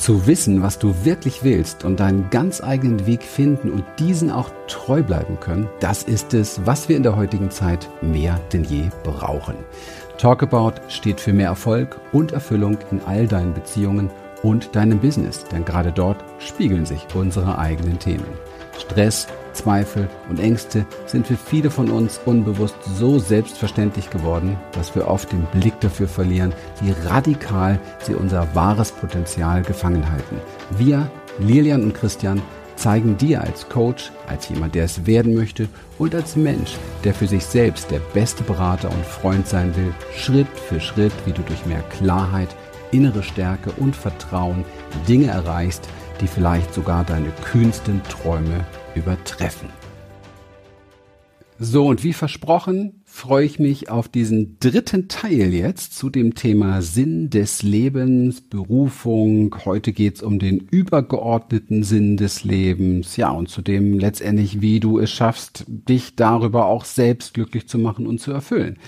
Zu wissen, was du wirklich willst und deinen ganz eigenen Weg finden und diesen auch treu bleiben können, das ist es, was wir in der heutigen Zeit mehr denn je brauchen. Talkabout steht für mehr Erfolg und Erfüllung in all deinen Beziehungen und deinem Business, denn gerade dort spiegeln sich unsere eigenen Themen. Stress, Zweifel und Ängste sind für viele von uns unbewusst so selbstverständlich geworden, dass wir oft den Blick dafür verlieren, wie radikal sie unser wahres Potenzial gefangen halten. Wir, Lilian und Christian, zeigen dir als Coach, als jemand, der es werden möchte und als Mensch, der für sich selbst der beste Berater und Freund sein will, Schritt für Schritt, wie du durch mehr Klarheit, innere Stärke und Vertrauen Dinge erreichst, die vielleicht sogar deine kühnsten Träume übertreffen. So, und wie versprochen, freue ich mich auf diesen dritten Teil jetzt zu dem Thema Sinn des Lebens, Berufung. Heute geht's um den übergeordneten Sinn des Lebens. Ja, und zu dem letztendlich, wie du es schaffst, dich darüber auch selbst glücklich zu machen und zu erfüllen.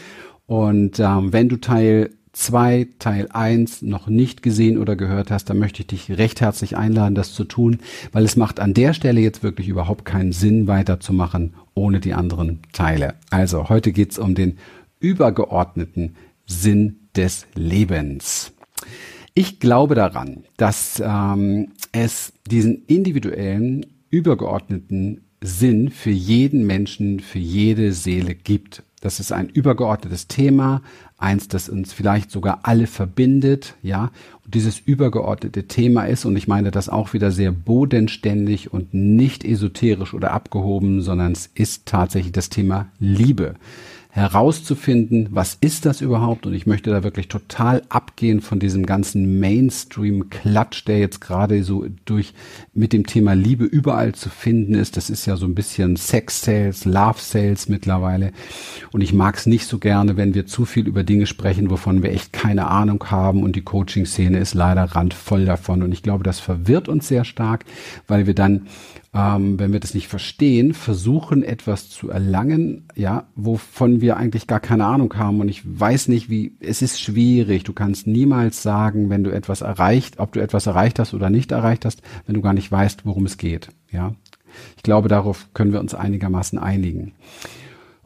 Und ähm, wenn du Teil 2 Teil 1 noch nicht gesehen oder gehört hast, dann möchte ich dich recht herzlich einladen, das zu tun, weil es macht an der Stelle jetzt wirklich überhaupt keinen Sinn, weiterzumachen ohne die anderen Teile. Also heute geht's um den übergeordneten Sinn des Lebens. Ich glaube daran, dass ähm, es diesen individuellen, übergeordneten Sinn für jeden Menschen, für jede Seele gibt. Das ist ein übergeordnetes Thema, eins, das uns vielleicht sogar alle verbindet, ja. Und dieses übergeordnete Thema ist, und ich meine das auch wieder sehr bodenständig und nicht esoterisch oder abgehoben, sondern es ist tatsächlich das Thema Liebe herauszufinden, was ist das überhaupt? Und ich möchte da wirklich total abgehen von diesem ganzen Mainstream-Klatsch, der jetzt gerade so durch mit dem Thema Liebe überall zu finden ist. Das ist ja so ein bisschen Sex-Sales, Love-Sales mittlerweile. Und ich mag es nicht so gerne, wenn wir zu viel über Dinge sprechen, wovon wir echt keine Ahnung haben. Und die Coaching-Szene ist leider randvoll davon. Und ich glaube, das verwirrt uns sehr stark, weil wir dann ähm, wenn wir das nicht verstehen, versuchen etwas zu erlangen, ja, wovon wir eigentlich gar keine Ahnung haben. Und ich weiß nicht, wie, es ist schwierig. Du kannst niemals sagen, wenn du etwas erreicht, ob du etwas erreicht hast oder nicht erreicht hast, wenn du gar nicht weißt, worum es geht, ja. Ich glaube, darauf können wir uns einigermaßen einigen.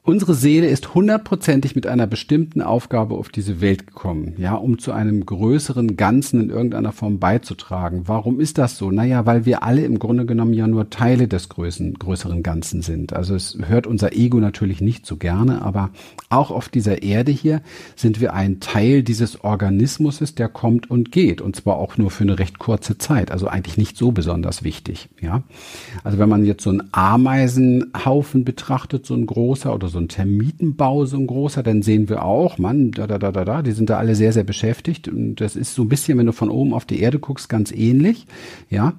Unsere Seele ist hundertprozentig mit einer bestimmten Aufgabe auf diese Welt gekommen, ja, um zu einem größeren Ganzen in irgendeiner Form beizutragen. Warum ist das so? Naja, weil wir alle im Grunde genommen ja nur Teile des größeren, größeren Ganzen sind. Also es hört unser Ego natürlich nicht so gerne, aber auch auf dieser Erde hier sind wir ein Teil dieses Organismus, der kommt und geht. Und zwar auch nur für eine recht kurze Zeit. Also eigentlich nicht so besonders wichtig, ja. Also wenn man jetzt so einen Ameisenhaufen betrachtet, so ein großer oder so so ein Termitenbau, so ein großer, dann sehen wir auch, Mann, da, da, da, da, da, die sind da alle sehr, sehr beschäftigt. Und das ist so ein bisschen, wenn du von oben auf die Erde guckst, ganz ähnlich. Ja.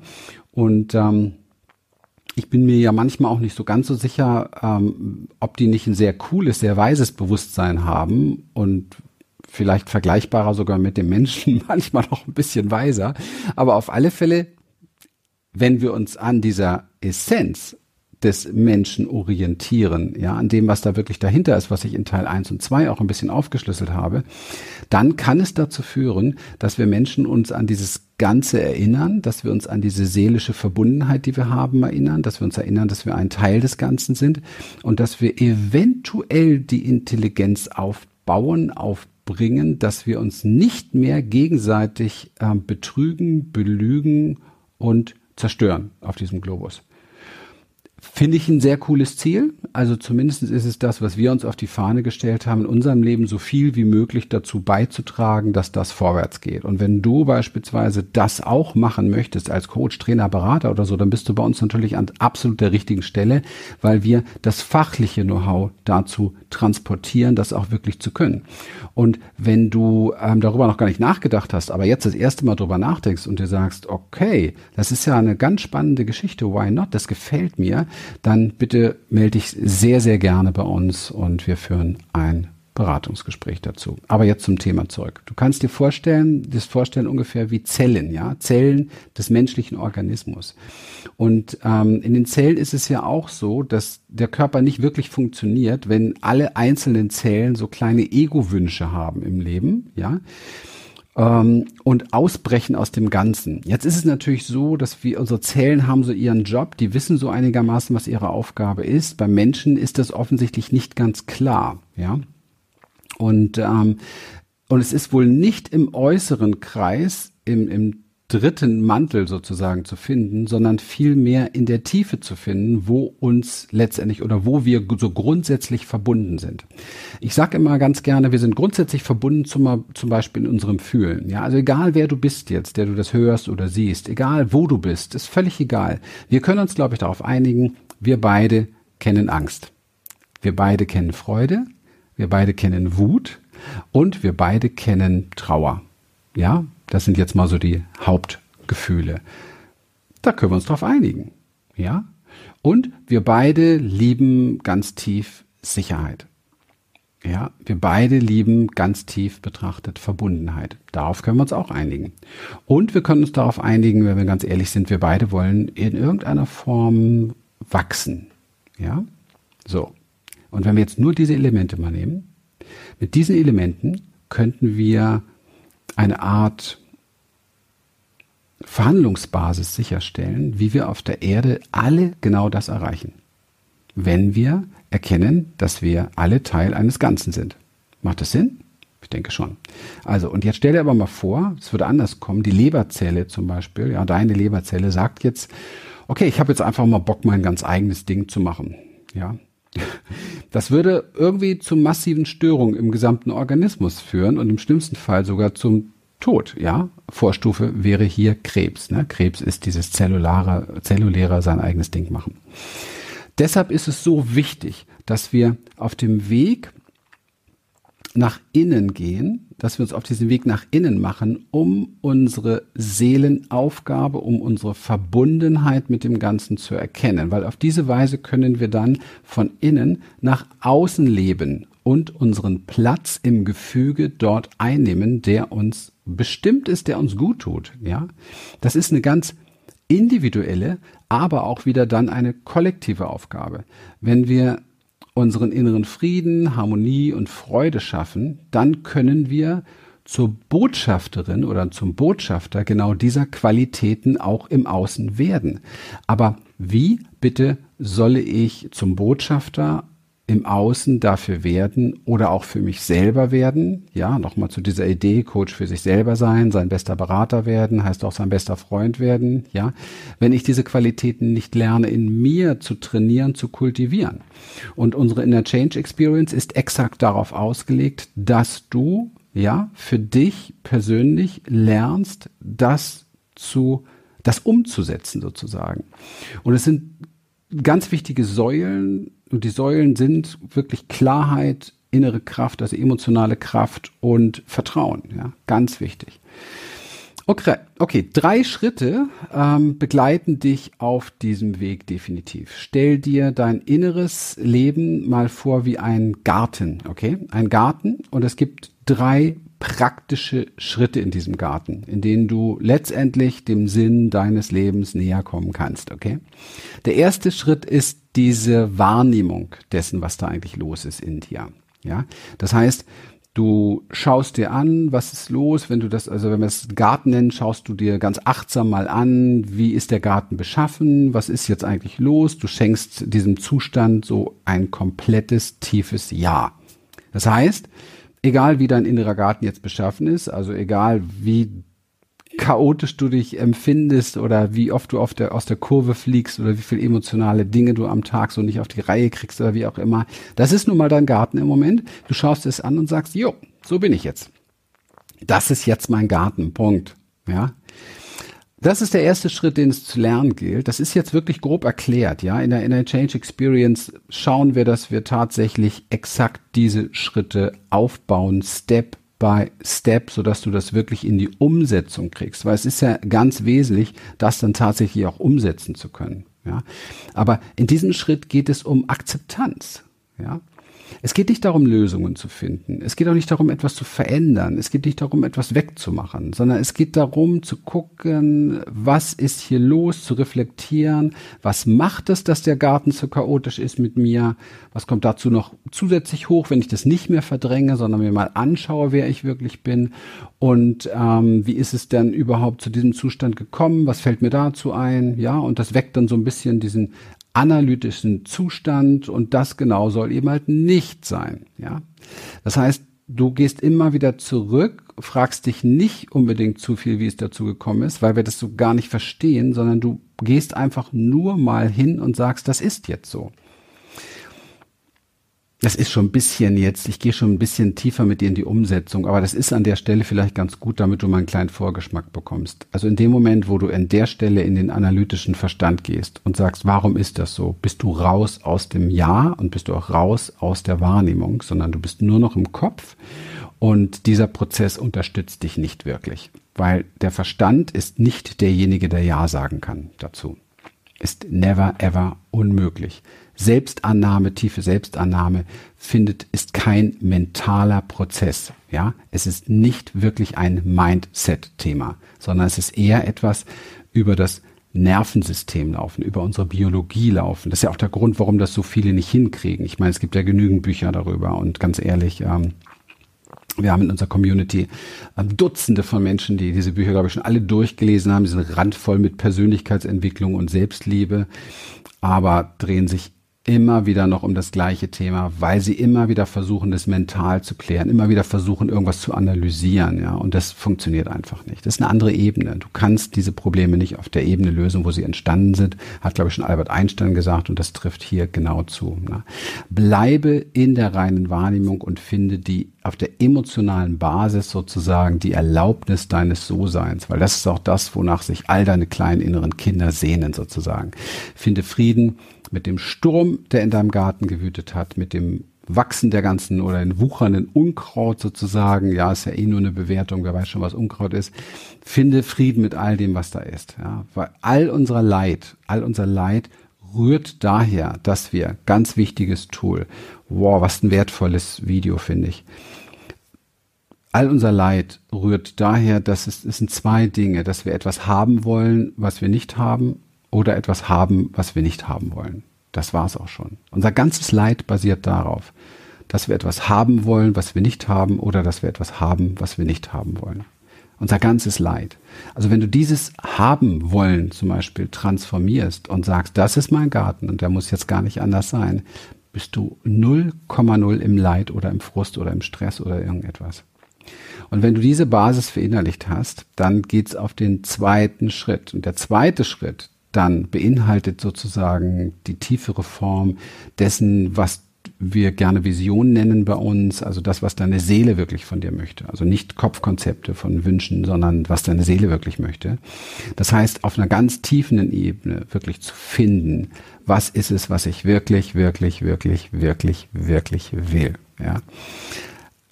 Und ähm, ich bin mir ja manchmal auch nicht so ganz so sicher, ähm, ob die nicht ein sehr cooles, sehr weises Bewusstsein haben und vielleicht vergleichbarer sogar mit dem Menschen, manchmal noch ein bisschen weiser. Aber auf alle Fälle, wenn wir uns an dieser Essenz des Menschen orientieren, ja, an dem, was da wirklich dahinter ist, was ich in Teil 1 und 2 auch ein bisschen aufgeschlüsselt habe, dann kann es dazu führen, dass wir Menschen uns an dieses Ganze erinnern, dass wir uns an diese seelische Verbundenheit, die wir haben, erinnern, dass wir uns erinnern, dass wir ein Teil des Ganzen sind und dass wir eventuell die Intelligenz aufbauen, aufbringen, dass wir uns nicht mehr gegenseitig äh, betrügen, belügen und zerstören auf diesem Globus. Finde ich ein sehr cooles Ziel. Also zumindest ist es das, was wir uns auf die Fahne gestellt haben, in unserem Leben so viel wie möglich dazu beizutragen, dass das vorwärts geht. Und wenn du beispielsweise das auch machen möchtest als Coach, Trainer, Berater oder so, dann bist du bei uns natürlich an absolut der richtigen Stelle, weil wir das fachliche Know-how dazu transportieren, das auch wirklich zu können. Und wenn du ähm, darüber noch gar nicht nachgedacht hast, aber jetzt das erste Mal darüber nachdenkst und dir sagst, okay, das ist ja eine ganz spannende Geschichte, why not? Das gefällt mir dann bitte melde dich sehr, sehr gerne bei uns und wir führen ein Beratungsgespräch dazu. Aber jetzt zum Thema zurück. Du kannst dir vorstellen, das vorstellen ungefähr wie Zellen, ja, Zellen des menschlichen Organismus. Und ähm, in den Zellen ist es ja auch so, dass der Körper nicht wirklich funktioniert, wenn alle einzelnen Zellen so kleine Ego-Wünsche haben im Leben, ja. Ähm, und ausbrechen aus dem Ganzen. Jetzt ist es natürlich so, dass wir unsere Zellen haben so ihren Job, die wissen so einigermaßen, was ihre Aufgabe ist. Beim Menschen ist das offensichtlich nicht ganz klar, ja. Und ähm, und es ist wohl nicht im äußeren Kreis, im, im dritten Mantel sozusagen zu finden, sondern vielmehr in der Tiefe zu finden, wo uns letztendlich oder wo wir so grundsätzlich verbunden sind. Ich sage immer ganz gerne, wir sind grundsätzlich verbunden zum, zum Beispiel in unserem Fühlen. Ja, also egal wer du bist jetzt, der du das hörst oder siehst, egal wo du bist, ist völlig egal. Wir können uns, glaube ich, darauf einigen, wir beide kennen Angst. Wir beide kennen Freude. Wir beide kennen Wut. Und wir beide kennen Trauer. Ja, das sind jetzt mal so die Hauptgefühle. Da können wir uns drauf einigen. Ja? Und wir beide lieben ganz tief Sicherheit. Ja, wir beide lieben ganz tief betrachtet Verbundenheit. Darauf können wir uns auch einigen. Und wir können uns darauf einigen, wenn wir ganz ehrlich sind, wir beide wollen in irgendeiner Form wachsen. Ja? So. Und wenn wir jetzt nur diese Elemente mal nehmen, mit diesen Elementen könnten wir eine Art Verhandlungsbasis sicherstellen, wie wir auf der Erde alle genau das erreichen. Wenn wir erkennen, dass wir alle Teil eines Ganzen sind. Macht das Sinn? Ich denke schon. Also, und jetzt stell dir aber mal vor, es würde anders kommen. Die Leberzelle zum Beispiel, ja, deine Leberzelle sagt jetzt, okay, ich habe jetzt einfach mal Bock, mein ganz eigenes Ding zu machen. Ja, das würde irgendwie zu massiven Störungen im gesamten Organismus führen und im schlimmsten Fall sogar zum Tod, ja. Vorstufe wäre hier Krebs. Ne? Krebs ist dieses zellulare, zelluläre sein eigenes Ding machen. Deshalb ist es so wichtig, dass wir auf dem Weg nach innen gehen, dass wir uns auf diesen Weg nach innen machen, um unsere Seelenaufgabe, um unsere Verbundenheit mit dem Ganzen zu erkennen. Weil auf diese Weise können wir dann von innen nach außen leben und unseren Platz im Gefüge dort einnehmen, der uns bestimmt ist, der uns gut tut. Ja, das ist eine ganz individuelle, aber auch wieder dann eine kollektive Aufgabe. Wenn wir unseren inneren Frieden, Harmonie und Freude schaffen, dann können wir zur Botschafterin oder zum Botschafter genau dieser Qualitäten auch im Außen werden. Aber wie bitte solle ich zum Botschafter im Außen dafür werden oder auch für mich selber werden. Ja, nochmal zu dieser Idee, Coach für sich selber sein, sein bester Berater werden, heißt auch sein bester Freund werden. Ja, wenn ich diese Qualitäten nicht lerne, in mir zu trainieren, zu kultivieren. Und unsere Inner Change Experience ist exakt darauf ausgelegt, dass du, ja, für dich persönlich lernst, das zu, das umzusetzen sozusagen. Und es sind ganz wichtige Säulen, und die Säulen sind wirklich Klarheit, innere Kraft, also emotionale Kraft und Vertrauen. Ja, ganz wichtig. Okay, okay, drei Schritte ähm, begleiten dich auf diesem Weg definitiv. Stell dir dein inneres Leben mal vor wie ein Garten, okay? Ein Garten und es gibt drei praktische Schritte in diesem Garten, in denen du letztendlich dem Sinn deines Lebens näher kommen kannst, okay? Der erste Schritt ist diese Wahrnehmung dessen, was da eigentlich los ist in dir, ja? Das heißt, du schaust dir an, was ist los, wenn du das, also wenn wir es Garten nennen, schaust du dir ganz achtsam mal an, wie ist der Garten beschaffen, was ist jetzt eigentlich los, du schenkst diesem Zustand so ein komplettes, tiefes Ja. Das heißt, egal wie dein innerer Garten jetzt beschaffen ist, also egal wie chaotisch du dich empfindest oder wie oft du auf der, aus der Kurve fliegst oder wie viel emotionale Dinge du am Tag so nicht auf die Reihe kriegst oder wie auch immer. Das ist nun mal dein Garten im Moment. Du schaust es an und sagst, jo, so bin ich jetzt. Das ist jetzt mein Garten. Punkt. Ja. Das ist der erste Schritt, den es zu lernen gilt. Das ist jetzt wirklich grob erklärt, ja. In der, in der Change Experience schauen wir, dass wir tatsächlich exakt diese Schritte aufbauen, Step by Step, sodass du das wirklich in die Umsetzung kriegst. Weil es ist ja ganz wesentlich, das dann tatsächlich auch umsetzen zu können, ja. Aber in diesem Schritt geht es um Akzeptanz, ja. Es geht nicht darum, Lösungen zu finden. Es geht auch nicht darum, etwas zu verändern. Es geht nicht darum, etwas wegzumachen, sondern es geht darum, zu gucken, was ist hier los, zu reflektieren, was macht es, dass der Garten so chaotisch ist mit mir, was kommt dazu noch zusätzlich hoch, wenn ich das nicht mehr verdränge, sondern mir mal anschaue, wer ich wirklich bin? Und ähm, wie ist es denn überhaupt zu diesem Zustand gekommen, was fällt mir dazu ein, ja, und das weckt dann so ein bisschen diesen analytischen Zustand und das genau soll eben halt nicht sein, ja. Das heißt, du gehst immer wieder zurück, fragst dich nicht unbedingt zu viel, wie es dazu gekommen ist, weil wir das so gar nicht verstehen, sondern du gehst einfach nur mal hin und sagst, das ist jetzt so das ist schon ein bisschen jetzt, ich gehe schon ein bisschen tiefer mit dir in die Umsetzung, aber das ist an der Stelle vielleicht ganz gut, damit du mal einen kleinen Vorgeschmack bekommst. Also in dem Moment, wo du an der Stelle in den analytischen Verstand gehst und sagst, warum ist das so, bist du raus aus dem Ja und bist du auch raus aus der Wahrnehmung, sondern du bist nur noch im Kopf und dieser Prozess unterstützt dich nicht wirklich, weil der Verstand ist nicht derjenige, der Ja sagen kann dazu. Ist never ever unmöglich. Selbstannahme, tiefe Selbstannahme findet, ist kein mentaler Prozess. Ja, es ist nicht wirklich ein Mindset-Thema, sondern es ist eher etwas über das Nervensystem laufen, über unsere Biologie laufen. Das ist ja auch der Grund, warum das so viele nicht hinkriegen. Ich meine, es gibt ja genügend Bücher darüber und ganz ehrlich, ähm, wir haben in unserer Community ähm, Dutzende von Menschen, die diese Bücher, glaube ich, schon alle durchgelesen haben. Die sind randvoll mit Persönlichkeitsentwicklung und Selbstliebe, aber drehen sich immer wieder noch um das gleiche Thema, weil sie immer wieder versuchen, das mental zu klären, immer wieder versuchen, irgendwas zu analysieren, ja, und das funktioniert einfach nicht. Das ist eine andere Ebene. Du kannst diese Probleme nicht auf der Ebene lösen, wo sie entstanden sind, hat, glaube ich, schon Albert Einstein gesagt, und das trifft hier genau zu. Ne? Bleibe in der reinen Wahrnehmung und finde die auf der emotionalen Basis sozusagen die Erlaubnis deines So-Seins, weil das ist auch das, wonach sich all deine kleinen inneren Kinder sehnen sozusagen. Finde Frieden, mit dem Sturm, der in deinem Garten gewütet hat, mit dem Wachsen der ganzen oder den wuchernden Unkraut sozusagen, ja, ist ja eh nur eine Bewertung, wer weiß schon, was Unkraut ist, finde Frieden mit all dem, was da ist, ja, weil all unser Leid, all unser Leid rührt daher, dass wir, ganz wichtiges Tool, wow, was ein wertvolles Video, finde ich, all unser Leid rührt daher, dass es, es sind zwei Dinge, dass wir etwas haben wollen, was wir nicht haben oder etwas haben, was wir nicht haben wollen. Das war's auch schon. Unser ganzes Leid basiert darauf, dass wir etwas haben wollen, was wir nicht haben, oder dass wir etwas haben, was wir nicht haben wollen. Unser ganzes Leid. Also wenn du dieses haben wollen zum Beispiel transformierst und sagst, das ist mein Garten und der muss jetzt gar nicht anders sein, bist du 0,0 im Leid oder im Frust oder im Stress oder irgendetwas. Und wenn du diese Basis verinnerlicht hast, dann geht's auf den zweiten Schritt. Und der zweite Schritt, dann beinhaltet sozusagen die tiefere Form dessen, was wir gerne Vision nennen bei uns, also das, was deine Seele wirklich von dir möchte. Also nicht Kopfkonzepte von Wünschen, sondern was deine Seele wirklich möchte. Das heißt, auf einer ganz tiefen Ebene wirklich zu finden, was ist es, was ich wirklich, wirklich, wirklich, wirklich, wirklich will. Ja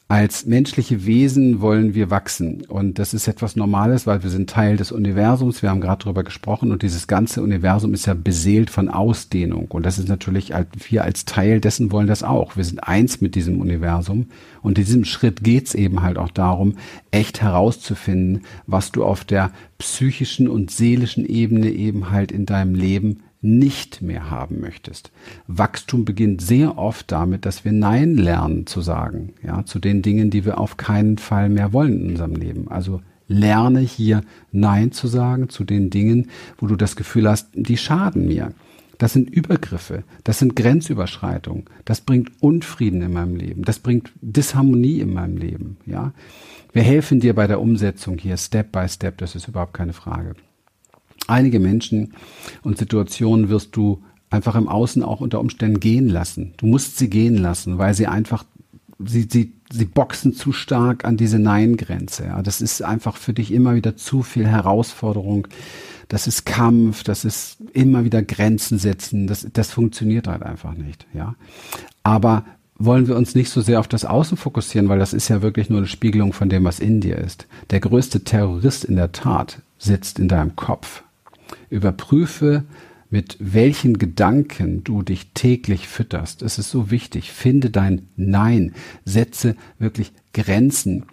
als menschliche Wesen wollen wir wachsen. Und das ist etwas Normales, weil wir sind Teil des Universums. Wir haben gerade darüber gesprochen. Und dieses ganze Universum ist ja beseelt von Ausdehnung. Und das ist natürlich, wir als Teil dessen wollen das auch. Wir sind eins mit diesem Universum. Und in diesem Schritt geht's eben halt auch darum, echt herauszufinden, was du auf der psychischen und seelischen Ebene eben halt in deinem Leben nicht mehr haben möchtest. Wachstum beginnt sehr oft damit, dass wir Nein lernen zu sagen, ja, zu den Dingen, die wir auf keinen Fall mehr wollen in unserem Leben. Also lerne hier Nein zu sagen zu den Dingen, wo du das Gefühl hast, die schaden mir. Das sind Übergriffe, das sind Grenzüberschreitungen, das bringt Unfrieden in meinem Leben, das bringt Disharmonie in meinem Leben, ja. Wir helfen dir bei der Umsetzung hier Step by Step, das ist überhaupt keine Frage einige Menschen und Situationen wirst du einfach im Außen auch unter Umständen gehen lassen. Du musst sie gehen lassen, weil sie einfach, sie, sie, sie boxen zu stark an diese Nein-Grenze. Ja. Das ist einfach für dich immer wieder zu viel Herausforderung. Das ist Kampf, das ist immer wieder Grenzen setzen. Das, das funktioniert halt einfach nicht. Ja. Aber wollen wir uns nicht so sehr auf das Außen fokussieren, weil das ist ja wirklich nur eine Spiegelung von dem, was in dir ist. Der größte Terrorist in der Tat sitzt in deinem Kopf. Überprüfe, mit welchen Gedanken du dich täglich fütterst. Es ist so wichtig. Finde dein Nein. Setze wirklich Grenzen.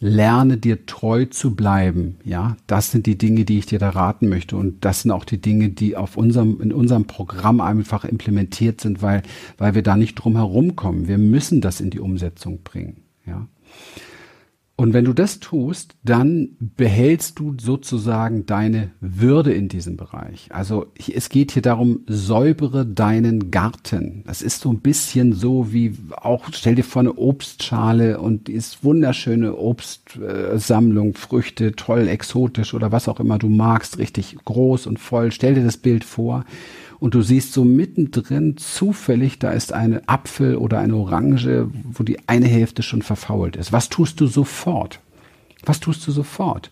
Lerne dir treu zu bleiben. Ja, das sind die Dinge, die ich dir da raten möchte. Und das sind auch die Dinge, die auf unserem, in unserem Programm einfach implementiert sind, weil, weil wir da nicht drum herum kommen. Wir müssen das in die Umsetzung bringen. Ja. Und wenn du das tust, dann behältst du sozusagen deine Würde in diesem Bereich. Also es geht hier darum, säubere deinen Garten. Das ist so ein bisschen so wie auch, stell dir vor eine Obstschale und die ist wunderschöne Obstsammlung, Früchte, toll, exotisch oder was auch immer du magst, richtig groß und voll. Stell dir das Bild vor und du siehst so mittendrin zufällig, da ist eine Apfel oder eine Orange, wo die eine Hälfte schon verfault ist. Was tust du sofort? Was tust du sofort?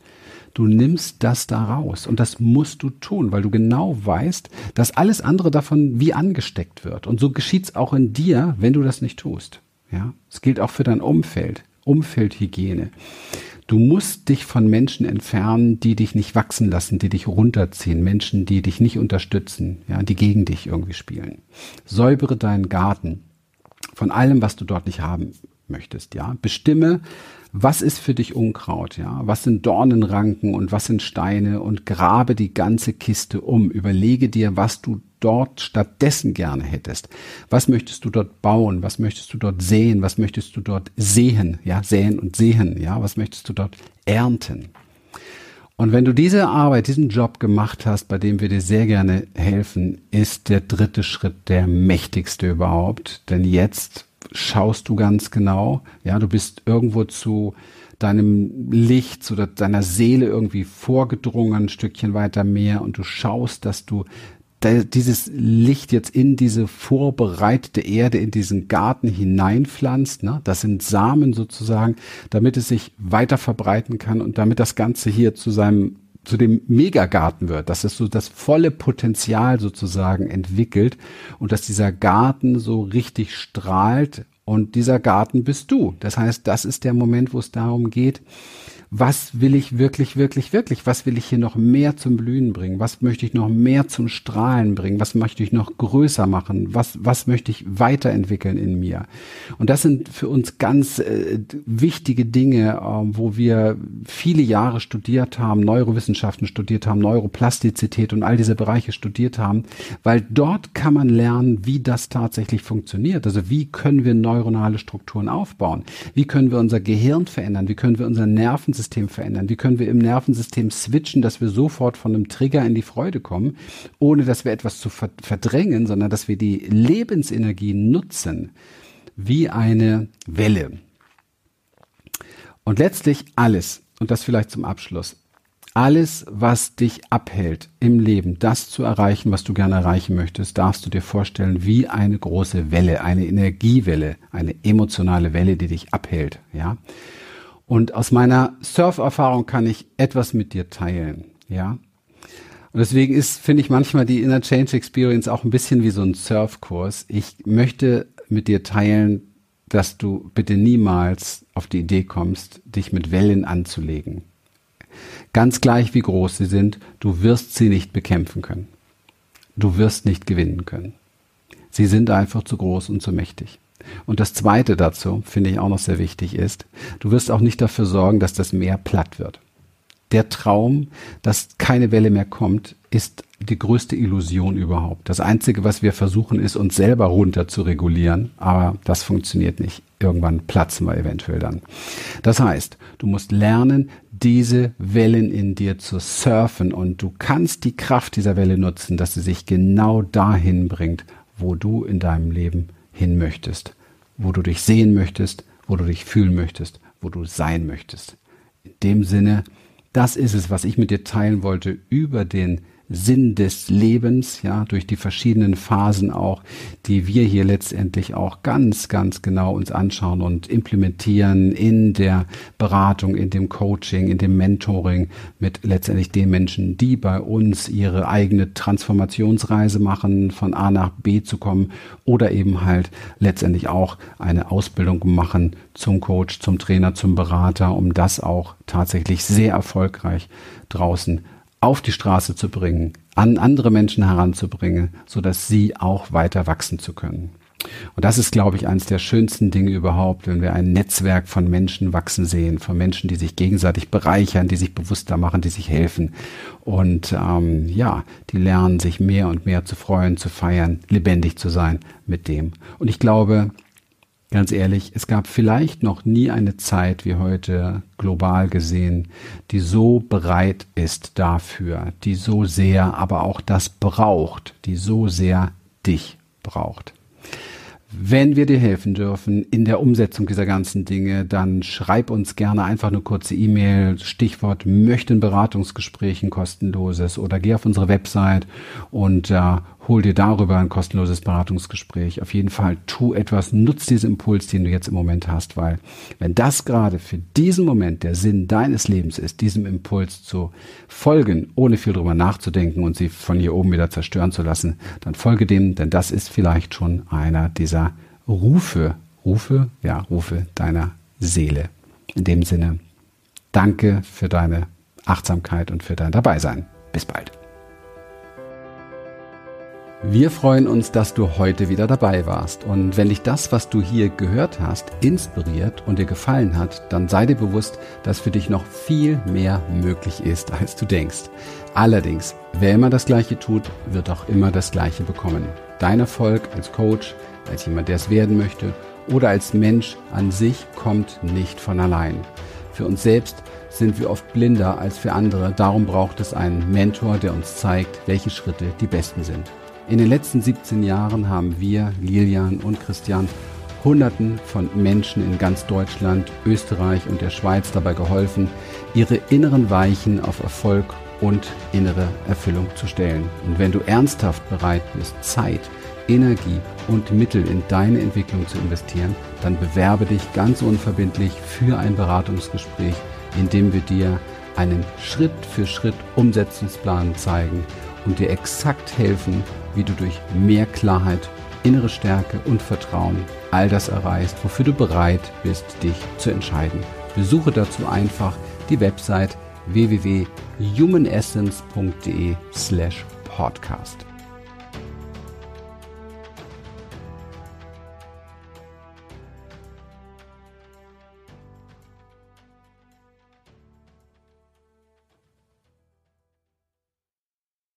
Du nimmst das da raus und das musst du tun, weil du genau weißt, dass alles andere davon wie angesteckt wird. Und so geschieht's auch in dir, wenn du das nicht tust. Ja, es gilt auch für dein Umfeld, Umfeldhygiene. Du musst dich von Menschen entfernen, die dich nicht wachsen lassen, die dich runterziehen, Menschen, die dich nicht unterstützen, ja, die gegen dich irgendwie spielen. Säubere deinen Garten von allem, was du dort nicht haben möchtest, ja. Bestimme, was ist für dich Unkraut, ja? Was sind Dornenranken und was sind Steine und grabe die ganze Kiste um. Überlege dir, was du dort stattdessen gerne hättest. Was möchtest du dort bauen? Was möchtest du dort sehen? Was möchtest du dort sehen? Ja, säen und sehen, ja? Was möchtest du dort ernten? Und wenn du diese Arbeit, diesen Job gemacht hast, bei dem wir dir sehr gerne helfen, ist der dritte Schritt der mächtigste überhaupt. Denn jetzt schaust du ganz genau, ja, du bist irgendwo zu deinem Licht, zu deiner Seele irgendwie vorgedrungen, ein Stückchen weiter mehr und du schaust, dass du dieses Licht jetzt in diese vorbereitete Erde, in diesen Garten hineinpflanzt. Ne? Das sind Samen sozusagen, damit es sich weiter verbreiten kann und damit das Ganze hier zu seinem zu dem Megagarten wird, dass es so das volle Potenzial sozusagen entwickelt und dass dieser Garten so richtig strahlt und dieser Garten bist du. Das heißt, das ist der Moment, wo es darum geht, was will ich wirklich, wirklich, wirklich? Was will ich hier noch mehr zum Blühen bringen? Was möchte ich noch mehr zum Strahlen bringen? Was möchte ich noch größer machen? Was, was möchte ich weiterentwickeln in mir? Und das sind für uns ganz äh, wichtige Dinge, äh, wo wir viele Jahre studiert haben, Neurowissenschaften studiert haben, Neuroplastizität und all diese Bereiche studiert haben, weil dort kann man lernen, wie das tatsächlich funktioniert. Also wie können wir neuronale Strukturen aufbauen? Wie können wir unser Gehirn verändern? Wie können wir unser Nervensystem Nervensystem verändern? Wie können wir im Nervensystem switchen, dass wir sofort von einem Trigger in die Freude kommen, ohne dass wir etwas zu verdrängen, sondern dass wir die Lebensenergie nutzen wie eine Welle. Und letztlich alles, und das vielleicht zum Abschluss, alles, was dich abhält im Leben, das zu erreichen, was du gerne erreichen möchtest, darfst du dir vorstellen wie eine große Welle, eine Energiewelle, eine emotionale Welle, die dich abhält, ja. Und aus meiner Surf-Erfahrung kann ich etwas mit dir teilen, ja. Und deswegen ist, finde ich manchmal die Inner Change Experience auch ein bisschen wie so ein Surfkurs. Ich möchte mit dir teilen, dass du bitte niemals auf die Idee kommst, dich mit Wellen anzulegen. Ganz gleich wie groß sie sind, du wirst sie nicht bekämpfen können. Du wirst nicht gewinnen können. Sie sind einfach zu groß und zu mächtig. Und das Zweite dazu, finde ich auch noch sehr wichtig, ist, du wirst auch nicht dafür sorgen, dass das Meer platt wird. Der Traum, dass keine Welle mehr kommt, ist die größte Illusion überhaupt. Das Einzige, was wir versuchen, ist, uns selber runter zu regulieren, aber das funktioniert nicht. Irgendwann platzen wir eventuell dann. Das heißt, du musst lernen, diese Wellen in dir zu surfen und du kannst die Kraft dieser Welle nutzen, dass sie sich genau dahin bringt, wo du in deinem Leben hin möchtest, wo du dich sehen möchtest, wo du dich fühlen möchtest, wo du sein möchtest. In dem Sinne, das ist es, was ich mit dir teilen wollte über den Sinn des Lebens, ja, durch die verschiedenen Phasen auch, die wir hier letztendlich auch ganz, ganz genau uns anschauen und implementieren in der Beratung, in dem Coaching, in dem Mentoring mit letztendlich den Menschen, die bei uns ihre eigene Transformationsreise machen, von A nach B zu kommen oder eben halt letztendlich auch eine Ausbildung machen zum Coach, zum Trainer, zum Berater, um das auch tatsächlich sehr erfolgreich draußen auf die Straße zu bringen, an andere Menschen heranzubringen, so dass sie auch weiter wachsen zu können. Und das ist, glaube ich, eines der schönsten Dinge überhaupt, wenn wir ein Netzwerk von Menschen wachsen sehen, von Menschen, die sich gegenseitig bereichern, die sich bewusster machen, die sich helfen. Und ähm, ja, die lernen sich mehr und mehr zu freuen, zu feiern, lebendig zu sein mit dem. Und ich glaube, ganz ehrlich, es gab vielleicht noch nie eine Zeit wie heute global gesehen, die so bereit ist dafür, die so sehr aber auch das braucht, die so sehr dich braucht. Wenn wir dir helfen dürfen in der Umsetzung dieser ganzen Dinge, dann schreib uns gerne einfach eine kurze E-Mail, Stichwort möchten Beratungsgespräch ein kostenloses oder geh auf unsere Website und äh, hol dir darüber ein kostenloses Beratungsgespräch. Auf jeden Fall tu etwas, nutz diesen Impuls, den du jetzt im Moment hast, weil wenn das gerade für diesen Moment der Sinn deines Lebens ist, diesem Impuls zu folgen, ohne viel drüber nachzudenken und sie von hier oben wieder zerstören zu lassen, dann folge dem, denn das ist vielleicht schon einer dieser Rufe, Rufe, ja, Rufe deiner Seele. In dem Sinne, danke für deine Achtsamkeit und für dein Dabeisein. Bis bald. Wir freuen uns, dass du heute wieder dabei warst. Und wenn dich das, was du hier gehört hast, inspiriert und dir gefallen hat, dann sei dir bewusst, dass für dich noch viel mehr möglich ist, als du denkst. Allerdings, wer immer das Gleiche tut, wird auch immer das Gleiche bekommen. Dein Erfolg als Coach, als jemand, der es werden möchte oder als Mensch an sich kommt nicht von allein. Für uns selbst sind wir oft blinder als für andere. Darum braucht es einen Mentor, der uns zeigt, welche Schritte die besten sind. In den letzten 17 Jahren haben wir, Lilian und Christian, Hunderten von Menschen in ganz Deutschland, Österreich und der Schweiz dabei geholfen, ihre inneren Weichen auf Erfolg und innere Erfüllung zu stellen. Und wenn du ernsthaft bereit bist, Zeit, Energie und Mittel in deine Entwicklung zu investieren, dann bewerbe dich ganz unverbindlich für ein Beratungsgespräch, in dem wir dir einen Schritt für Schritt Umsetzungsplan zeigen und dir exakt helfen, wie du durch mehr Klarheit, innere Stärke und Vertrauen all das erreichst, wofür du bereit bist, dich zu entscheiden. Besuche dazu einfach die Website www.humanessence.de slash podcast.